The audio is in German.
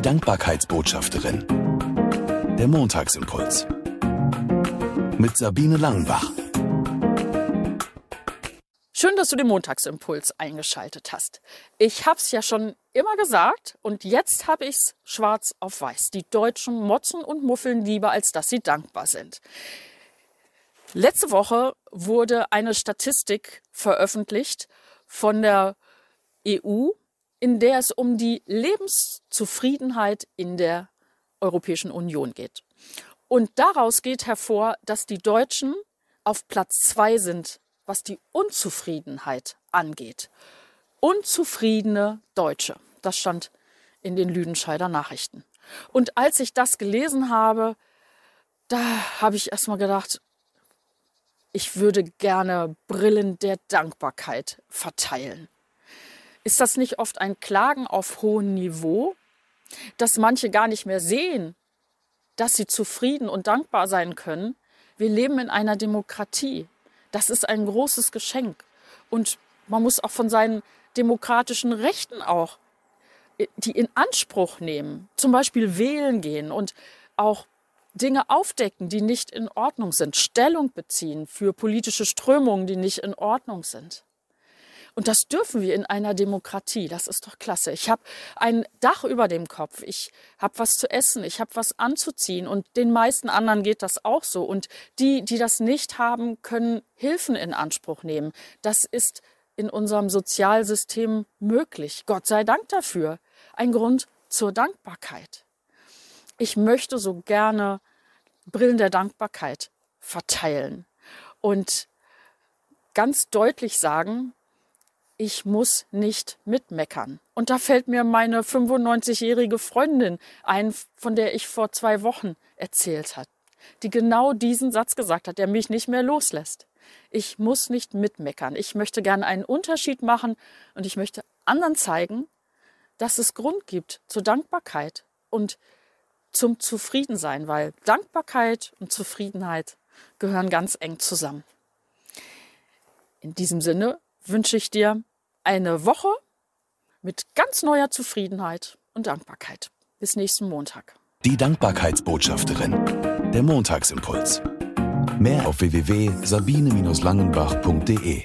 Die Dankbarkeitsbotschafterin. Der Montagsimpuls. Mit Sabine Langenbach. Schön, dass du den Montagsimpuls eingeschaltet hast. Ich habe es ja schon immer gesagt und jetzt habe ich es schwarz auf weiß. Die Deutschen motzen und muffeln lieber, als dass sie dankbar sind. Letzte Woche wurde eine Statistik veröffentlicht von der EU, in der es um die Lebenszufriedenheit in der Europäischen Union geht. Und daraus geht hervor, dass die Deutschen auf Platz zwei sind was die Unzufriedenheit angeht. Unzufriedene Deutsche. Das stand in den Lüdenscheider Nachrichten. Und als ich das gelesen habe, da habe ich erstmal gedacht, ich würde gerne Brillen der Dankbarkeit verteilen. Ist das nicht oft ein Klagen auf hohem Niveau, dass manche gar nicht mehr sehen, dass sie zufrieden und dankbar sein können? Wir leben in einer Demokratie. Das ist ein großes Geschenk. Und man muss auch von seinen demokratischen Rechten auch äh, die in Anspruch nehmen. Zum Beispiel wählen gehen und auch Dinge aufdecken, die nicht in Ordnung sind. Stellung beziehen für politische Strömungen, die nicht in Ordnung sind. Und das dürfen wir in einer Demokratie. Das ist doch klasse. Ich habe ein Dach über dem Kopf. Ich habe was zu essen. Ich habe was anzuziehen. Und den meisten anderen geht das auch so. Und die, die das nicht haben, können Hilfen in Anspruch nehmen. Das ist in unserem Sozialsystem möglich. Gott sei Dank dafür. Ein Grund zur Dankbarkeit. Ich möchte so gerne Brillen der Dankbarkeit verteilen und ganz deutlich sagen, ich muss nicht mitmeckern. Und da fällt mir meine 95-jährige Freundin ein, von der ich vor zwei Wochen erzählt hat, die genau diesen Satz gesagt hat, der mich nicht mehr loslässt. Ich muss nicht mitmeckern. Ich möchte gerne einen Unterschied machen und ich möchte anderen zeigen, dass es Grund gibt zur Dankbarkeit und zum Zufriedensein, weil Dankbarkeit und Zufriedenheit gehören ganz eng zusammen. In diesem Sinne wünsche ich dir eine Woche mit ganz neuer Zufriedenheit und Dankbarkeit. Bis nächsten Montag. Die Dankbarkeitsbotschafterin. Der Montagsimpuls. Mehr auf www.sabine-langenbach.de